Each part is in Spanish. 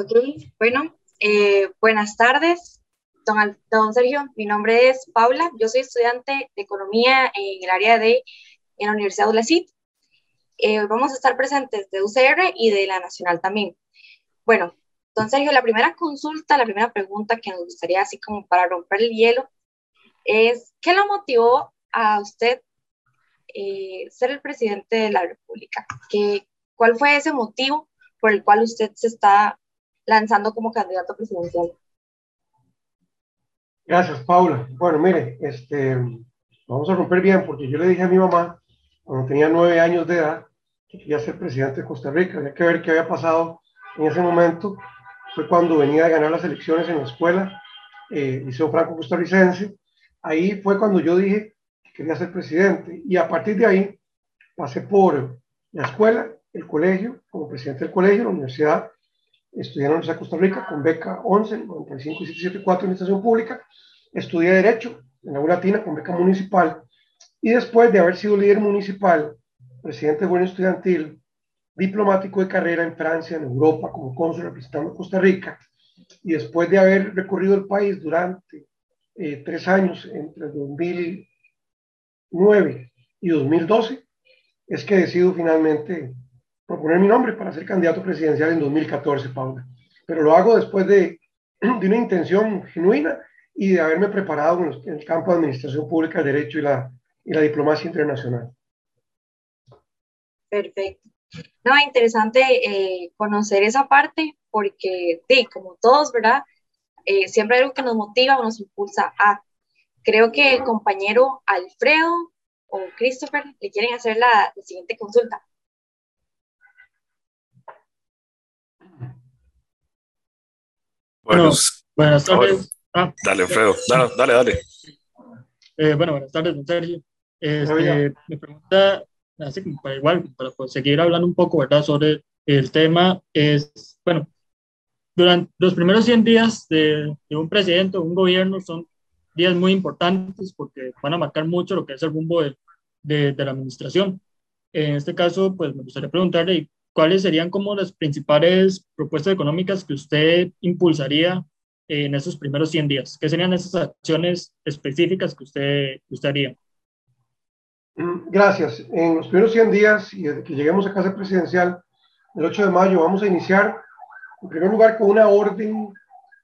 Ok, bueno, eh, buenas tardes, don, Sergio. Mi nombre es Paula, yo soy estudiante de Economía en el área de en la Universidad de ULACIT. Eh, vamos a estar presentes de UCR y de la Nacional también. Bueno, don Sergio, la primera consulta, la primera pregunta que nos gustaría así como para romper el hielo es, ¿qué lo motivó a usted eh, ser el presidente de la República? ¿Qué, ¿Cuál fue ese motivo por el cual usted se está lanzando como candidato presidencial? Gracias, Paula. Bueno, mire, este, vamos a romper bien porque yo le dije a mi mamá, cuando tenía nueve años de edad, que quería ser presidente de Costa Rica. Había que ver qué había pasado en ese momento. Fue cuando venía a ganar las elecciones en la escuela, eh, Liceo Franco Costarricense. Ahí fue cuando yo dije que quería ser presidente. Y a partir de ahí pasé por la escuela, el colegio, como presidente del colegio, la universidad, estudié en la Universidad de Costa Rica con beca 11, 95 y 774 en Administración Pública, estudié Derecho en la U Latina con beca municipal. Y después de haber sido líder municipal, presidente de gobierno estudiantil, diplomático de carrera en Francia, en Europa, como cónsul representando Costa Rica, y después de haber recorrido el país durante eh, tres años, entre 2009 y 2012, es que decido finalmente proponer mi nombre para ser candidato presidencial en 2014, Paula. Pero lo hago después de, de una intención genuina y de haberme preparado en, el campo de administración pública, derecho y la, y la diplomacia internacional. Perfecto. No, interesante eh, conocer esa parte porque, sí, como todos, ¿verdad? Eh, siempre hay algo que nos motiva o nos impulsa a. Creo que el compañero Alfredo o Christopher le quieren hacer la siguiente consulta. Bueno, buenas tardes. Ah, dale, Alfredo, dale, dale. dale. Eh, bueno, buenas tardes, don Sergio. Este, me pregunta, así como para igual, para seguir hablando un poco, ¿verdad?, sobre el tema, es, bueno, durante los primeros 100 días de, de un presidente o un gobierno son días muy importantes porque van a marcar mucho lo que es el rumbo de, de, de la administración. En este caso, pues me gustaría preguntarle ¿cuáles serían como las principales propuestas económicas que usted impulsaría en esos primeros 100 días? ¿Qué serían esas acciones específicas que usted, usted haría? Mm, gracias. En los primeros 100 días y desde que lleguemos a casa presidencial, el 8 de mayo, vamos a iniciar, en primer lugar, con una orden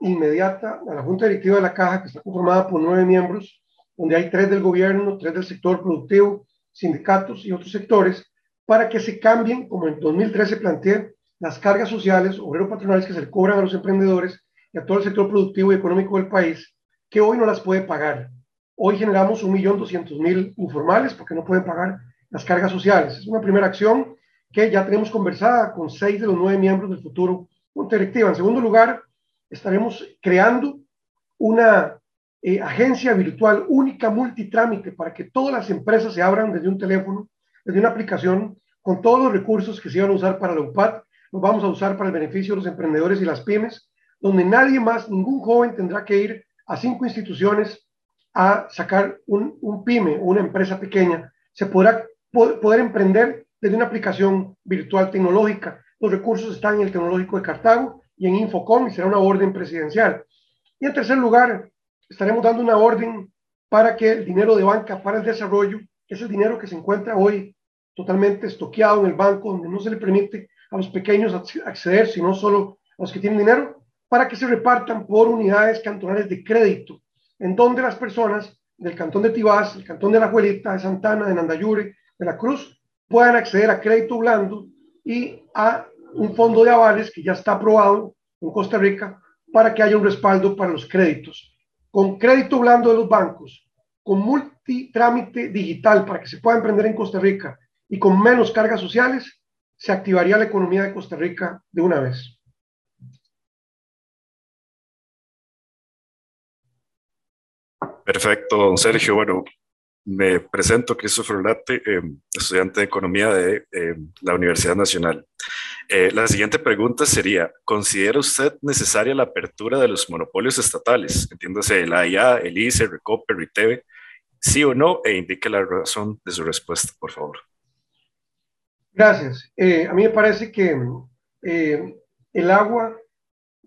inmediata a la Junta Directiva de la Caja, que está conformada por nueve miembros, donde hay tres del gobierno, tres del sector productivo, sindicatos y otros sectores, para que se cambien, como en 2013 planteé, las cargas sociales, obreros patronales que se le cobran a los emprendedores y a todo el sector productivo y económico del país, que hoy no las puede pagar. Hoy generamos 1.200.000 informales porque no pueden pagar las cargas sociales. Es una primera acción que ya tenemos conversada con seis de los nueve miembros del futuro Junta Directiva. En segundo lugar, estaremos creando una eh, agencia virtual única multitrámite para que todas las empresas se abran desde un teléfono desde una aplicación con todos los recursos que se iban a usar para la UPAD, los vamos a usar para el beneficio de los emprendedores y las pymes, donde nadie más, ningún joven tendrá que ir a cinco instituciones a sacar un, un pyme o una empresa pequeña. Se podrá poder emprender desde una aplicación virtual tecnológica. Los recursos están en el Tecnológico de Cartago y en Infocom y será una orden presidencial. Y en tercer lugar, estaremos dando una orden para que el dinero de banca para el desarrollo, ese dinero que se encuentra hoy totalmente estoqueado en el banco, donde no se le permite a los pequeños acceder, sino solo a los que tienen dinero, para que se repartan por unidades cantonales de crédito, en donde las personas del cantón de Tibás, el cantón de La Juelita, de Santana, de Nandayure, de La Cruz, puedan acceder a crédito blando y a un fondo de avales que ya está aprobado en Costa Rica para que haya un respaldo para los créditos. Con crédito blando de los bancos, con multitrámite digital para que se pueda emprender en Costa Rica y con menos cargas sociales, se activaría la economía de Costa Rica de una vez. Perfecto, don Sergio. Bueno, me presento, Christopher Late, eh, estudiante de Economía de eh, la Universidad Nacional. Eh, la siguiente pregunta sería, ¿considera usted necesaria la apertura de los monopolios estatales? Entiéndase, la IA, el ICE, Recope, RITEVE, sí o no, e indique la razón de su respuesta, por favor. Gracias. Eh, a mí me parece que eh, el agua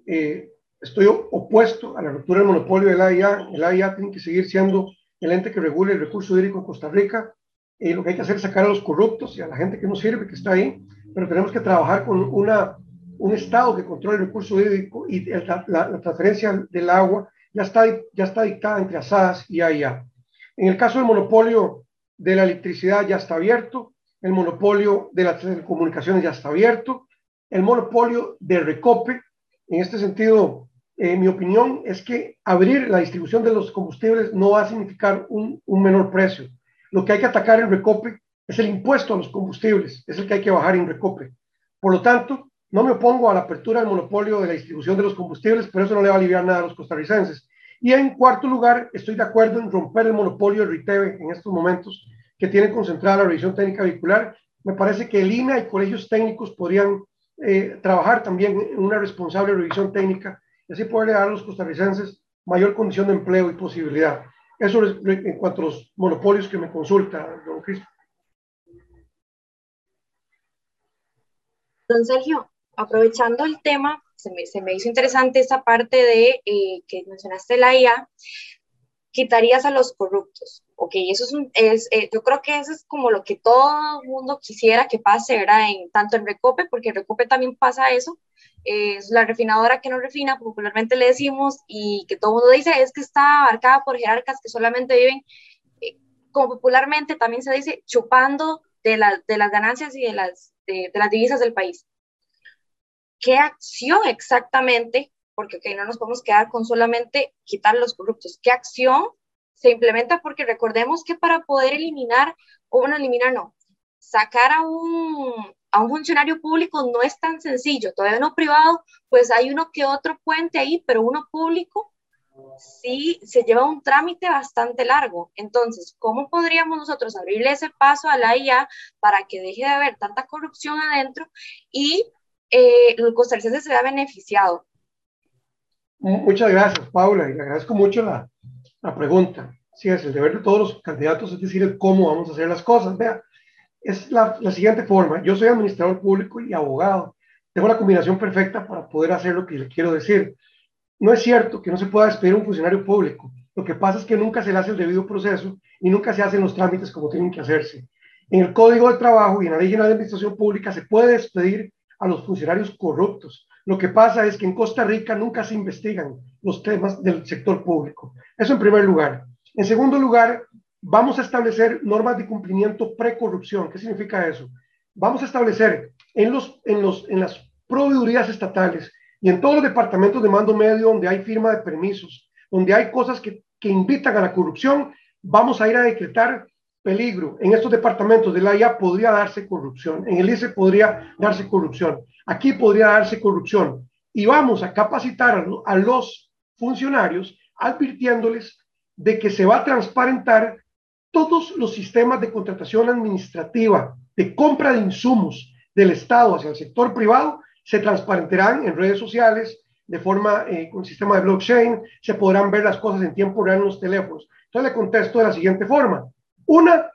eh, estoy opuesto a la ruptura del monopolio del AIA. El AIA tiene que seguir siendo el ente que regule el recurso hídrico en Costa Rica. lo que hay que hacer es sacar a los corruptos y a la gente que no sirve, que está ahí, pero tenemos que trabajar con una, un Estado que controle el recurso hídrico y la, transferencia del agua ya está, ya está dictada entre ASADAS y AIA. En el caso del monopolio de la electricidad ya está abierto, el monopolio de las telecomunicaciones ya está abierto, el monopolio de Recope, en este sentido, eh, mi opinión es que abrir la distribución de los combustibles no va a significar un, menor precio. Lo que hay que atacar en Recope es el impuesto a los combustibles, es el que hay que bajar en Recope. Por lo tanto, no me opongo a la apertura del monopolio de la distribución de los combustibles, pero eso no le va a aliviar nada a los costarricenses. Y en cuarto lugar, estoy de acuerdo en romper el monopolio de RITEVE en estos momentos, que tiene concentrada la revisión técnica vehicular. Me parece que el INA y colegios técnicos podrían eh, trabajar también en una responsable revisión técnica y así poderle dar a los costarricenses mayor condición de empleo y posibilidad. Eso es en cuanto a los monopolios que me consulta, don Cristo. Don Sergio, aprovechando el tema, se me, se me hizo interesante esa parte de eh, que mencionaste la IA, quitarías a los corruptos. Ok, eso es, un, es eh, yo creo que eso es como lo que todo el mundo quisiera que pase, ¿verdad? En, tanto en Recope, porque en Recope también pasa eso, es la refinadora que no refina, popularmente le decimos, y que todo el mundo dice es que está abarcada por jerarcas que solamente viven, eh, como popularmente también se dice, chupando de, la, de las ganancias y de las, de, de las divisas del país. ¿Qué acción exactamente porque okay, no nos podemos quedar con solamente quitar los corruptos. ¿Qué acción se implementa? Porque recordemos que para poder eliminar, o bueno, eliminar no, sacar a un, a un funcionario público no es tan sencillo. Todavía uno privado, pues hay uno que otro puente ahí, pero uno público sí se lleva un trámite bastante largo. Entonces, ¿cómo podríamos nosotros abrirle ese paso a la IA para que deje de haber tanta corrupción adentro y eh, el costarricense se vea beneficiado? Muchas gracias, Paula, y le agradezco mucho la, la pregunta. Sí, es el deber de todos los candidatos, es decir, cómo vamos a hacer las cosas. Vea, es la, la, siguiente forma. Yo soy administrador público y abogado. Tengo la combinación perfecta para poder hacer lo que le quiero decir. No es cierto que no se pueda despedir a un funcionario público. Lo que pasa es que nunca se le hace el debido proceso y nunca se hacen los trámites como tienen que hacerse. En el Código de Trabajo y en la Ley General de Administración Pública se puede despedir a los funcionarios corruptos. Lo que pasa es que en Costa Rica nunca se investigan los temas del sector público. Eso en primer lugar. En segundo lugar, vamos a establecer normas de cumplimiento precorrupción. ¿Qué significa eso? Vamos a establecer en, los, en, los, en las proveedurías estatales y en todos los departamentos de mando medio donde hay firma de permisos, donde hay cosas que, que invitan a la corrupción, vamos a ir a decretar peligro. En estos departamentos de la IA podría darse corrupción, en el ICE podría darse corrupción, aquí podría darse corrupción. Y vamos a capacitar a los funcionarios advirtiéndoles de que se va a transparentar todos los sistemas de contratación administrativa, de compra de insumos del Estado hacia el sector privado, se transparentarán en redes sociales de forma eh, con sistema de blockchain, se podrán ver las cosas en tiempo real en los teléfonos. Entonces le contesto de la siguiente forma. Una,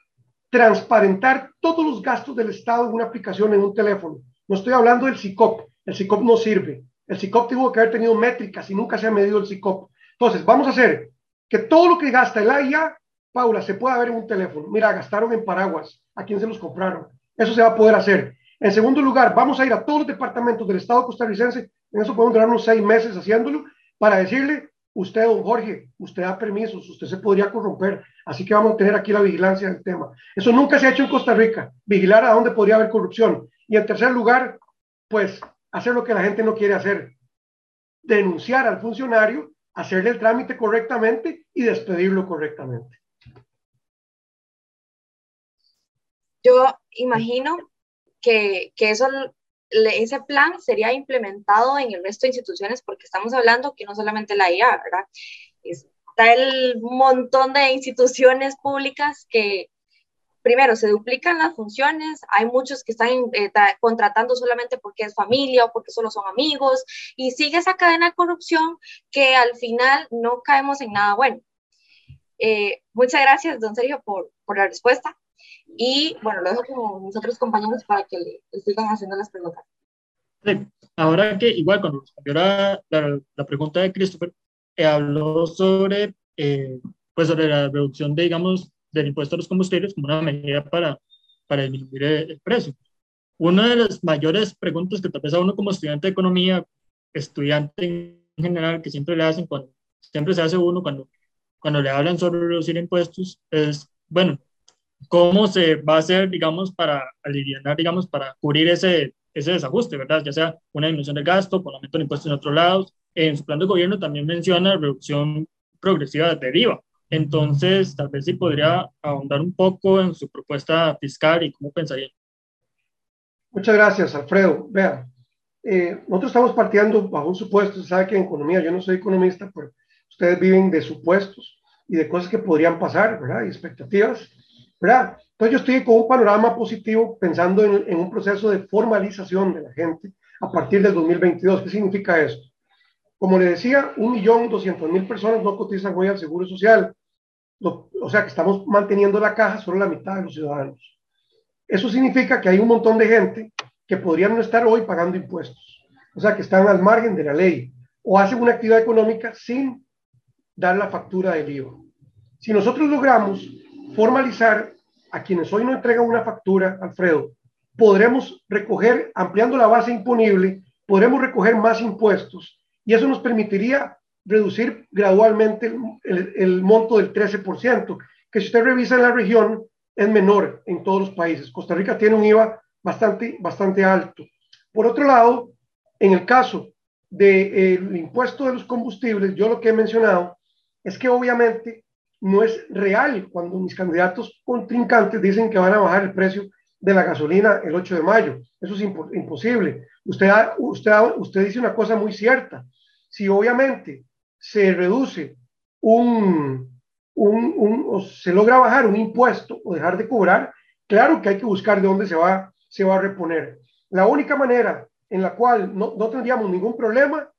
transparentar todos los gastos del Estado en una aplicación en un teléfono. No estoy hablando del SICOP. El SICOP no sirve. El SICOP tuvo que haber tenido métricas y nunca se ha medido el SICOP. Entonces, vamos a hacer que todo lo que gasta el AIA, Paula, se pueda ver en un teléfono. Mira, gastaron en paraguas. ¿A quién se los compraron? Eso se va a poder hacer. En segundo lugar, vamos a ir a todos los departamentos del Estado costarricense. En eso podemos durar unos seis meses haciéndolo para decirle usted, don Jorge, usted da permisos, usted se podría corromper, así que vamos a tener aquí la vigilancia del tema. Eso nunca se ha hecho en Costa Rica, vigilar a dónde podría haber corrupción. Y en tercer lugar, pues hacer lo que la gente no quiere hacer, denunciar al funcionario, hacerle el trámite correctamente y despedirlo correctamente. Yo imagino que, que eso ese plan sería implementado en el resto de instituciones porque estamos hablando que no solamente la IA, ¿verdad? Está el montón de instituciones públicas que, primero, se duplican las funciones, hay muchos que están eh, contratando solamente porque es familia o porque solo son amigos, y sigue esa cadena de corrupción que al final no caemos en nada bueno. Eh, muchas gracias, don Sergio, por, por la respuesta. Y bueno, lo dejo con mis otros compañeros para que le, sigan haciendo las preguntas. Ahora que igual cuando respondió la, la, pregunta de Christopher, eh, habló sobre, eh, pues sobre la reducción de, digamos, del impuesto a los combustibles como una medida para, para disminuir el, precio. Una de las mayores preguntas que tal vez a uno como estudiante de economía, estudiante en general, que siempre le hacen cuando, siempre se hace uno cuando, cuando le hablan sobre reducir impuestos, es, bueno, ¿cómo se va a hacer, digamos, para aliviar, digamos, para cubrir ese, ese desajuste, ¿verdad? Ya sea una disminución del gasto, con aumento de impuestos en otros lados. En su plan de gobierno también menciona reducción progresiva de IVA. Entonces, tal vez sí podría ahondar un poco en su propuesta fiscal y cómo pensaría. Muchas gracias, Alfredo. Vea, eh, nosotros estamos partiendo bajo un supuesto, se sabe que en economía, yo no soy economista, pero ustedes viven de supuestos y de cosas que podrían pasar, ¿verdad? Y expectativas, ¿verdad? Entonces yo estoy con un panorama positivo pensando en, un proceso de formalización de la gente a partir del 2022. ¿Qué significa eso? Como le decía, un millón doscientos mil personas no cotizan hoy al Seguro Social. o sea que estamos manteniendo la caja solo la mitad de los ciudadanos. Eso significa que hay un montón de gente que podrían no estar hoy pagando impuestos. O sea que están al margen de la ley o hacen una actividad económica sin dar la factura del IVA. Si nosotros logramos formalizar a quienes hoy no entregan una factura, Alfredo, podremos recoger, ampliando la base imponible, podremos recoger más impuestos y eso nos permitiría reducir gradualmente el, monto del 13%, que si usted revisa en la región es menor en todos los países. Costa Rica tiene un IVA bastante, bastante alto. Por otro lado, en el caso del impuesto de los combustibles, yo lo que he mencionado es que obviamente no es real cuando mis candidatos contrincantes dicen que van a bajar el precio de la gasolina el 8 de mayo. Eso es imposible. Usted, usted, usted dice una cosa muy cierta. Si obviamente se reduce un, un, un, o se logra bajar un impuesto o dejar de cobrar, claro que hay que buscar de dónde se va, se va a reponer. La única manera en la cual no, no tendríamos ningún problema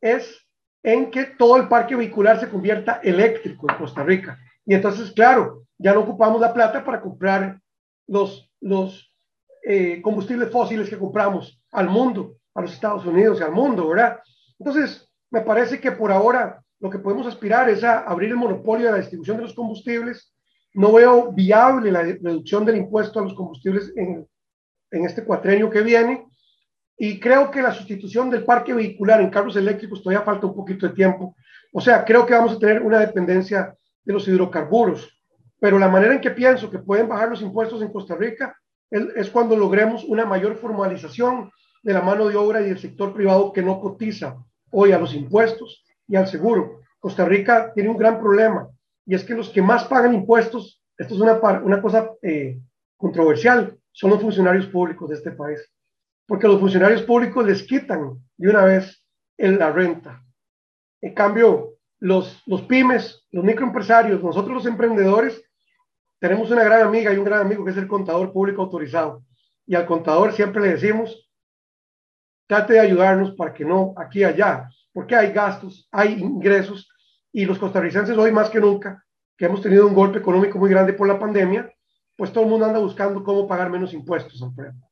es en que todo el parque vehicular se convierta eléctrico en Costa Rica. Y entonces, claro, ya no ocupamos la plata para comprar los, los eh, combustibles fósiles que compramos al mundo, a los Estados Unidos y al mundo, ¿verdad? Entonces, me parece que por ahora lo que podemos aspirar es a abrir el monopolio de la distribución de los combustibles. No veo viable la reducción del impuesto a los combustibles en, en este cuatrenio que viene y creo que la sustitución del parque vehicular en carros eléctricos todavía falta un poquito de tiempo. O sea, creo que vamos a tener una dependencia de los hidrocarburos. Pero la manera en que pienso que pueden bajar los impuestos en Costa Rica es cuando logremos una mayor formalización de la mano de obra y del sector privado que no cotiza hoy a los impuestos y al seguro. Costa Rica tiene un gran problema y es que los que más pagan impuestos, esto es una, una cosa eh, controversial, son los funcionarios públicos de este país porque los funcionarios públicos les quitan de una vez la renta. En cambio, los, los pymes, los microempresarios, nosotros los emprendedores, tenemos una gran amiga y un gran amigo que es el contador público autorizado. Y al contador siempre le decimos, trate de ayudarnos para que no aquí y allá, porque hay gastos, hay ingresos, y los costarricenses hoy más que nunca, que hemos tenido un golpe económico muy grande por la pandemia, pues todo el mundo anda buscando cómo pagar menos impuestos, Alfredo.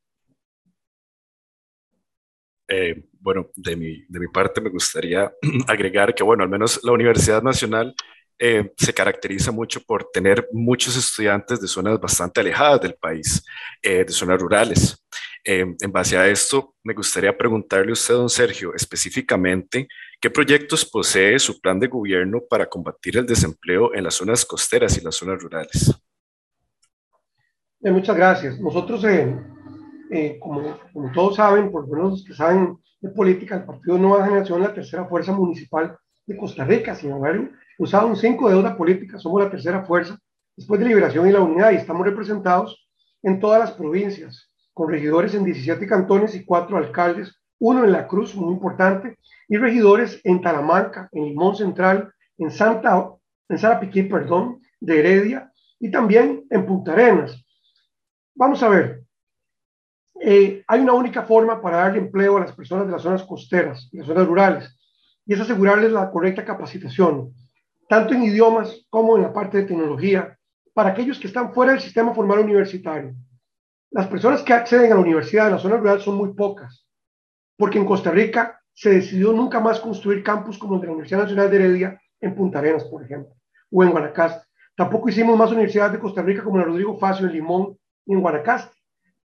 Eh, bueno, de mi, de mi parte me gustaría agregar que, bueno, al menos la Universidad Nacional eh, se caracteriza mucho por tener muchos estudiantes de zonas bastante alejadas del país, eh, de zonas rurales. en base a esto, me gustaría preguntarle a usted, don Sergio, específicamente, ¿qué proyectos posee su plan de gobierno para combatir el desempleo en las zonas costeras y las zonas rurales? muchas gracias. Nosotros en eh, como, como, todos saben, por lo menos los que saben de política, el Partido Nueva Generación es la tercera fuerza municipal de Costa Rica, sin haber usado un 5 de deuda política, somos la tercera fuerza después de Liberación y la Unidad y estamos representados en todas las provincias, con regidores en 17 cantones y cuatro alcaldes, uno en La Cruz, muy importante, y regidores en Talamanca, en Limón Central, en Santa, en Sarapiquí, perdón, de Heredia, y también en Punta Arenas. Vamos a ver, eh, hay una única forma para darle empleo a las personas de las zonas costeras y las zonas rurales, y es asegurarles la correcta capacitación, tanto en idiomas como en la parte de tecnología, para aquellos que están fuera del sistema formal universitario. Las personas que acceden a la universidad en la zona rural son muy pocas. porque en Costa Rica se decidió nunca más construir campus como el de la Universidad Nacional de Heredia en Punta Arenas, por ejemplo, o en Guanacaste. Tampoco hicimos más universidades de Costa Rica como la Rodrigo Facio en Limón y en Guanacaste.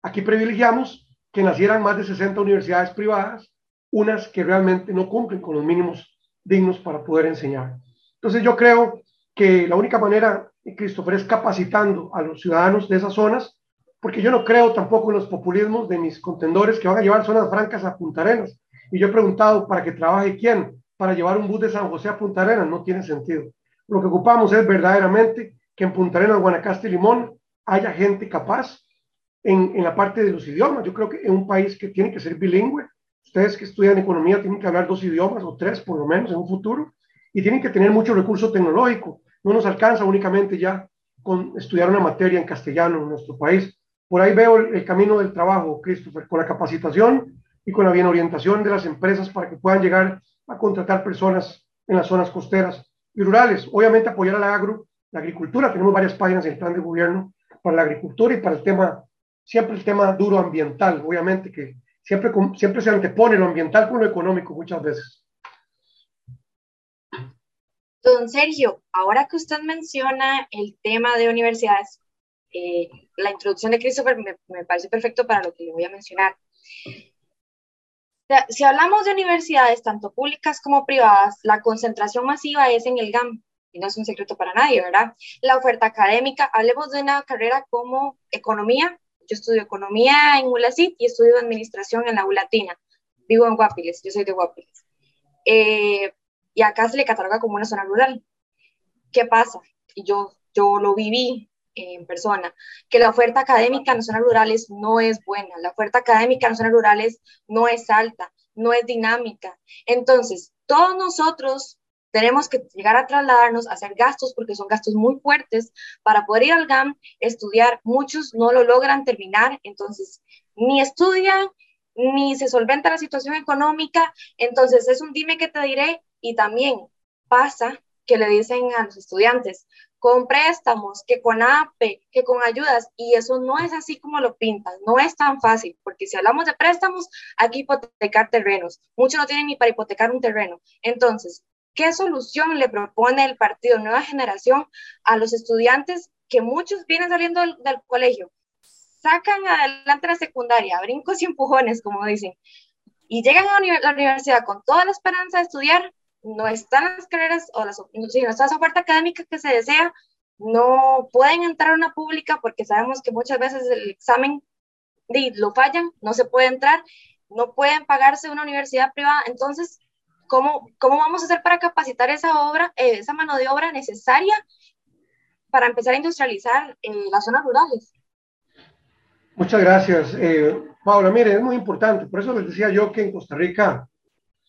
Aquí privilegiamos que nacieran más de 60 universidades privadas, unas que realmente no cumplen con los mínimos dignos para poder enseñar. Entonces yo creo que la única manera, Christopher, es capacitando a los ciudadanos de esas zonas, porque yo no creo tampoco en los populismos de mis contendores que van a llevar zonas francas a Punta Arenas. Y yo he preguntado, ¿para que trabaje quién? Para llevar un bus de San José a Punta Arenas, no tiene sentido. Lo que ocupamos es verdaderamente que en Punta Arenas, Guanacaste y Limón haya gente capaz en, en la parte de los idiomas. Yo creo que en un país que tiene que ser bilingüe, ustedes que estudian economía tienen que hablar dos idiomas o tres por lo menos en un futuro y tienen que tener mucho recurso tecnológico. No nos alcanza únicamente ya con estudiar una materia en castellano en nuestro país. Por ahí veo el, camino del trabajo, Christopher, con la capacitación y con la bien orientación de las empresas para que puedan llegar a contratar personas en las zonas costeras y rurales. Obviamente apoyar al agro, la agricultura. Tenemos varias páginas en el plan de gobierno para la agricultura y para el tema, siempre el tema duro ambiental, obviamente que siempre, siempre se antepone lo ambiental con lo económico muchas veces. Don Sergio, ahora que usted menciona el tema de universidades, eh, la introducción de Christopher me, me, parece perfecto para lo que le voy a mencionar. Si hablamos de universidades, tanto públicas como privadas, la concentración masiva es en el GAM, y no es un secreto para nadie, ¿verdad? La oferta académica, hablemos de una carrera como economía. Yo estudio economía en ULACIT y estudio administración en la ULATINA. Vivo en Guapiles, yo soy de Guapiles. Eh, y acá se le cataloga como una zona rural. ¿Qué pasa? Yo, yo lo viví en persona, que la oferta académica en las zonas rurales no es buena, la oferta académica en las zonas rurales no es alta, no es dinámica. Entonces, todos nosotros tenemos que llegar a trasladarnos, hacer gastos, porque son gastos muy fuertes, para poder ir al GAM, estudiar. Muchos no lo logran terminar, entonces ni estudian, ni se solventa la situación económica, entonces es un dime que te diré. Y también pasa que le dicen a los estudiantes, con préstamos, que con APE, que con ayudas, y eso no es así como lo pintan, no es tan fácil, porque si hablamos de préstamos, hay que hipotecar terrenos, muchos no tienen ni para hipotecar un terreno. Entonces, ¿qué solución le propone el partido Nueva Generación a los estudiantes que muchos vienen saliendo del, del colegio? Sacan adelante la secundaria, brincos y empujones, como dicen, y llegan a la universidad con toda la esperanza de estudiar, no están las carreras o las, si no está esa oferta académica que se desea, no pueden entrar a una pública porque sabemos que muchas veces el examen lo fallan, no se puede entrar, no pueden pagarse una universidad privada. Entonces, ¿cómo, cómo vamos a hacer para capacitar esa obra, eh, esa mano de obra necesaria para empezar a industrializar en las zonas rurales? Muchas gracias. Eh, Paula, mire, es muy importante. Por eso les decía yo que en Costa Rica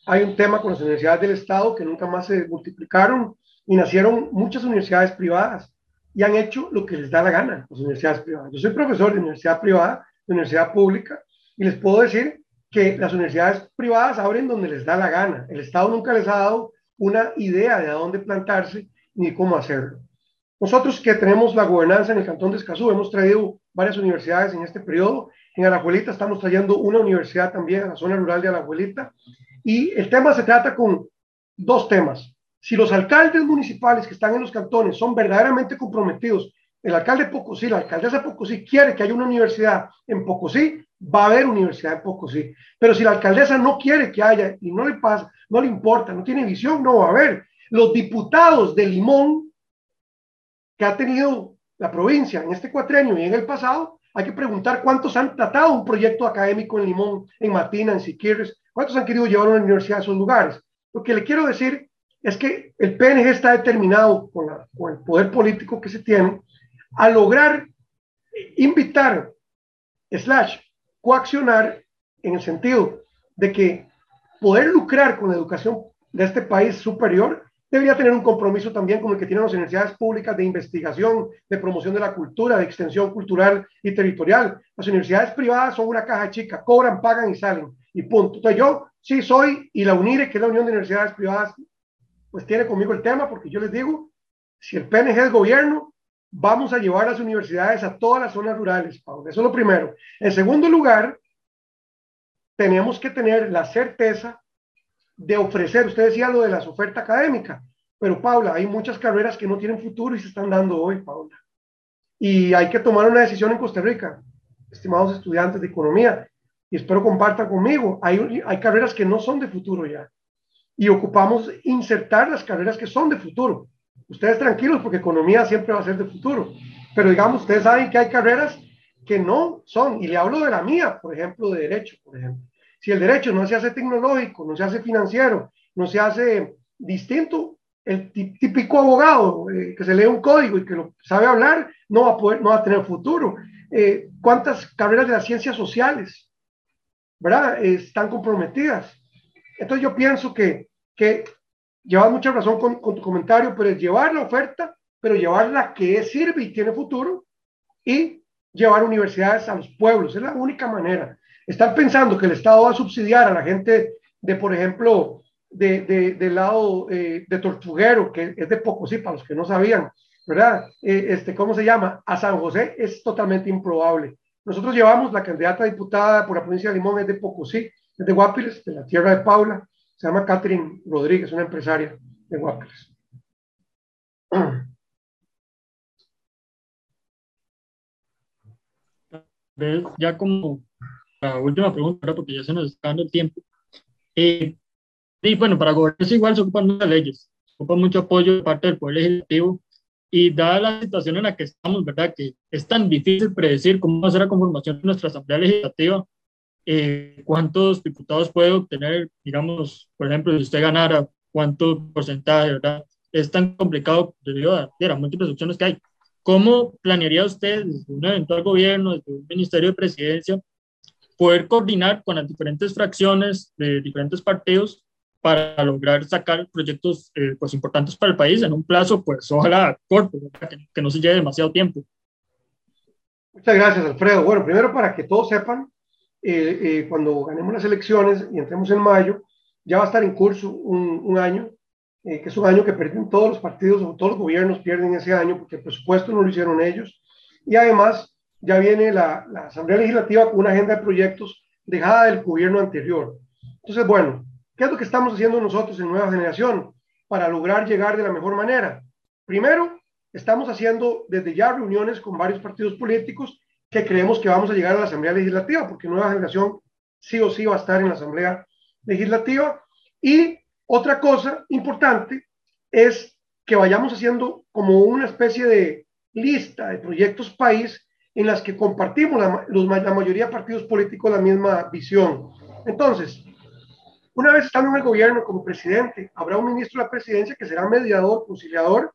hay un tema con las universidades del Estado que nunca más se multiplicaron y nacieron muchas universidades privadas y han hecho lo que les da la gana, las universidades privadas. Yo soy profesor de universidad privada, de universidad pública, y les puedo decir que las universidades privadas abren donde les da la gana. El Estado nunca les ha dado una idea de a dónde plantarse ni cómo hacerlo. Nosotros que tenemos la gobernanza en el Cantón de Escazú, hemos traído varias universidades en este periodo. En Alajuelita estamos trayendo una universidad también a la zona rural de Alajuelita y el tema se trata con dos temas. Si los alcaldes municipales que están en los cantones son verdaderamente comprometidos, el alcalde de Pocosí, la alcaldesa de Pocosí quiere que haya una universidad en Pocosí, va a haber universidad en Pocosí. Pero si la alcaldesa no quiere que haya y no le pasa, no le importa, no tiene visión, no va a haber. Los diputados de Limón que ha tenido la provincia en este cuatrenio y en el pasado, hay que preguntar cuántos han tratado un proyecto académico en Limón, en Matina, en Siquirres, ¿Cuántos han querido llevar a una universidad a esos lugares? Lo que le quiero decir es que el PNG está determinado con, el poder político que se tiene a lograr invitar, slash, coaccionar en el sentido de que poder lucrar con la educación de este país superior debería tener un compromiso también con el que tienen las universidades públicas de investigación, de promoción de la cultura, de extensión cultural y territorial. Las universidades privadas son una caja chica, cobran, pagan y salen y punto. Entonces yo sí soy, y la UNIRE, que es la Unión de Universidades Privadas, pues tiene conmigo el tema, porque yo les digo, si el PNG es gobierno, vamos a llevar las universidades a todas las zonas rurales, Eso es lo primero. En segundo lugar, tenemos que tener la certeza de ofrecer. Usted decía lo de las ofertas académicas, pero Paula, hay muchas carreras que no tienen futuro y se están dando hoy, Paula. Y hay que tomar una decisión en Costa Rica, estimados estudiantes de economía, y espero compartan conmigo. Hay, hay carreras que no son de futuro ya. Y ocupamos insertar las carreras que son de futuro. Ustedes tranquilos porque economía siempre va a ser de futuro. Pero digamos, ustedes saben que hay carreras que no son, y le hablo de la mía, por ejemplo, de derecho, por ejemplo. Si el derecho no se hace tecnológico, no se hace financiero, no se hace distinto, el típico abogado eh, que se lee un código y que lo sabe hablar no va a tener futuro. Eh, ¿Cuántas carreras de las ciencias sociales, verdad, están comprometidas? Entonces yo pienso que, que llevas mucha razón con, con, tu comentario, pero es llevar la oferta, pero llevar la que sirve y tiene futuro y llevar universidades a los pueblos. Es la única manera. Estar pensando que el Estado va a subsidiar a la gente de, por ejemplo, de, de, del lado eh, de Tortuguero, que es de Pocosí, para los que no sabían, ¿verdad? Eh, este, ¿Cómo se llama? A San José es totalmente improbable. Nosotros llevamos la candidata diputada por la provincia de Limón, es de Pocosí, es de Guapiles, de la tierra de Paula, se llama Catherine Rodríguez, una empresaria de Guapiles. Ya como la última pregunta, porque ya se nos está dando el tiempo. Eh, y bueno, para gobernar igual se ocupan muchas leyes, se ocupa mucho apoyo de parte del Poder Legislativo y dada la situación en la que estamos, ¿verdad? Que es tan difícil predecir cómo va a ser la conformación de nuestra Asamblea Legislativa, eh, cuántos diputados puede obtener, digamos, por ejemplo, si usted ganara, cuánto porcentaje, ¿verdad? Es tan complicado debido a, las múltiples opciones que hay. ¿Cómo planearía usted desde un eventual gobierno, desde un ministerio de presidencia, poder coordinar con las diferentes fracciones de diferentes partidos para lograr sacar proyectos eh, pues importantes para el país en un plazo, pues ojalá corto, que, no se lleve demasiado tiempo. Muchas gracias, Alfredo. Bueno, primero para que todos sepan, eh, eh, cuando ganemos las elecciones y entremos en mayo, ya va a estar en curso un, un año, que es un año que pierden todos los partidos o todos los gobiernos pierden ese año porque el presupuesto no lo hicieron ellos. Y además ya viene la, la Asamblea Legislativa con una agenda de proyectos dejada del gobierno anterior. Entonces, bueno, ¿Qué es lo que estamos haciendo nosotros en Nueva Generación para lograr llegar de la mejor manera? Primero, estamos haciendo desde ya reuniones con varios partidos políticos que creemos que vamos a llegar a la Asamblea Legislativa, porque Nueva Generación sí o sí va a estar en la Asamblea Legislativa. Y otra cosa importante es que vayamos haciendo como una especie de lista de proyectos país en las que compartimos la, la mayoría de partidos políticos la misma visión. Entonces, una vez estando en el gobierno como presidente, habrá un ministro de la presidencia que será mediador, conciliador,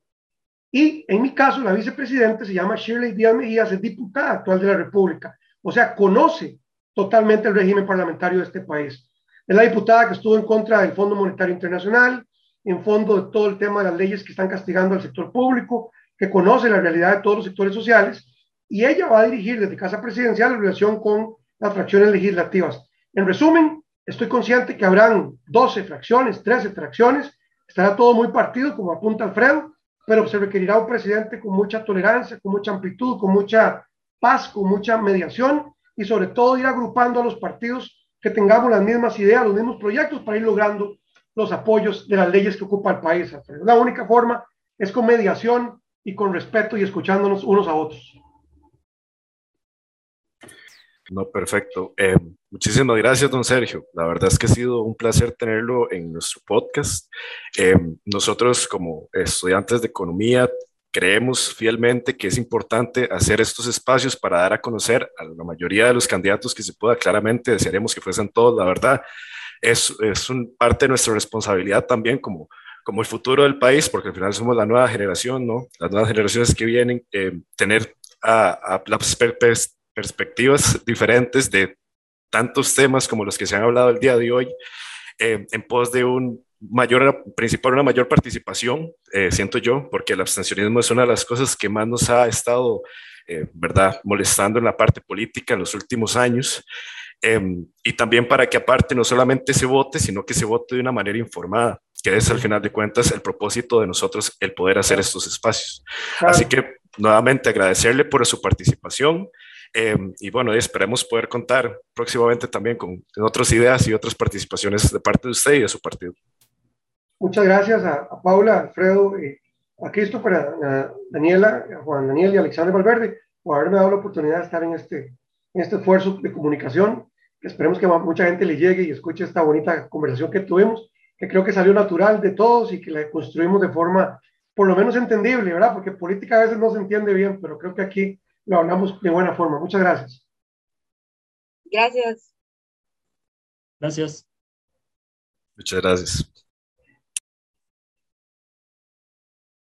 y en mi caso, la vicepresidenta se llama Shirley Díaz Mejías, es diputada actual de la República, o sea, conoce totalmente el régimen parlamentario de este país. Es la diputada que estuvo en contra del Fondo Monetario Internacional, en fondo de todo el tema de las leyes que están castigando al sector público, que conoce la realidad de todos los sectores sociales, y ella va a dirigir desde Casa Presidencial la relación con las fracciones legislativas. En resumen, Estoy consciente que habrán 12 fracciones, 13 fracciones, estará todo muy partido, como apunta Alfredo, pero se requerirá un presidente con mucha tolerancia, con mucha amplitud, con mucha paz, con mucha mediación y sobre todo ir agrupando a los partidos que tengamos las mismas ideas, los mismos proyectos para ir logrando los apoyos de las leyes que ocupa el país. La única forma es con mediación y con respeto y escuchándonos unos a otros. No, perfecto. Eh, muchísimas gracias, don Sergio. La verdad es que ha sido un placer tenerlo en nuestro podcast. Eh, nosotros como estudiantes de economía creemos fielmente que es importante hacer estos espacios para dar a conocer a la mayoría de los candidatos que se pueda. Claramente desearemos que fuesen todos, la verdad. Es, es un, parte de nuestra responsabilidad también como, como el futuro del país, porque al final somos la nueva generación, ¿no? Las nuevas generaciones que vienen, eh, tener a, a las perspectivas diferentes de tantos temas como los que se han hablado el día de hoy, eh, en pos de un mayor, principal, una mayor participación, eh, siento yo, porque el abstencionismo es una de las cosas que más nos ha estado, eh, ¿verdad?, molestando en la parte política en los últimos años. Em, y también para que aparte no solamente se vote, sino que se vote de una manera informada, que es al final de cuentas el propósito de nosotros, el poder hacer estos espacios. Así que nuevamente agradecerle por su participación. Em, y bueno, esperemos poder contar próximamente también con otras ideas y otras participaciones de parte de usted y de su partido. Muchas gracias a, Paula, Alfredo, eh, a Christopher, a, Daniela, a Juan Daniel y a Alexander Valverde por haberme dado la oportunidad de estar en este, en este esfuerzo de comunicación. Esperemos que mucha gente le llegue y escuche esta bonita conversación que tuvimos, que creo que salió natural de todos y que la construimos de forma por lo menos entendible, ¿verdad? Porque política a veces no se entiende bien, pero creo que aquí lo hablamos de buena forma. Muchas gracias. Gracias. Gracias. Muchas gracias.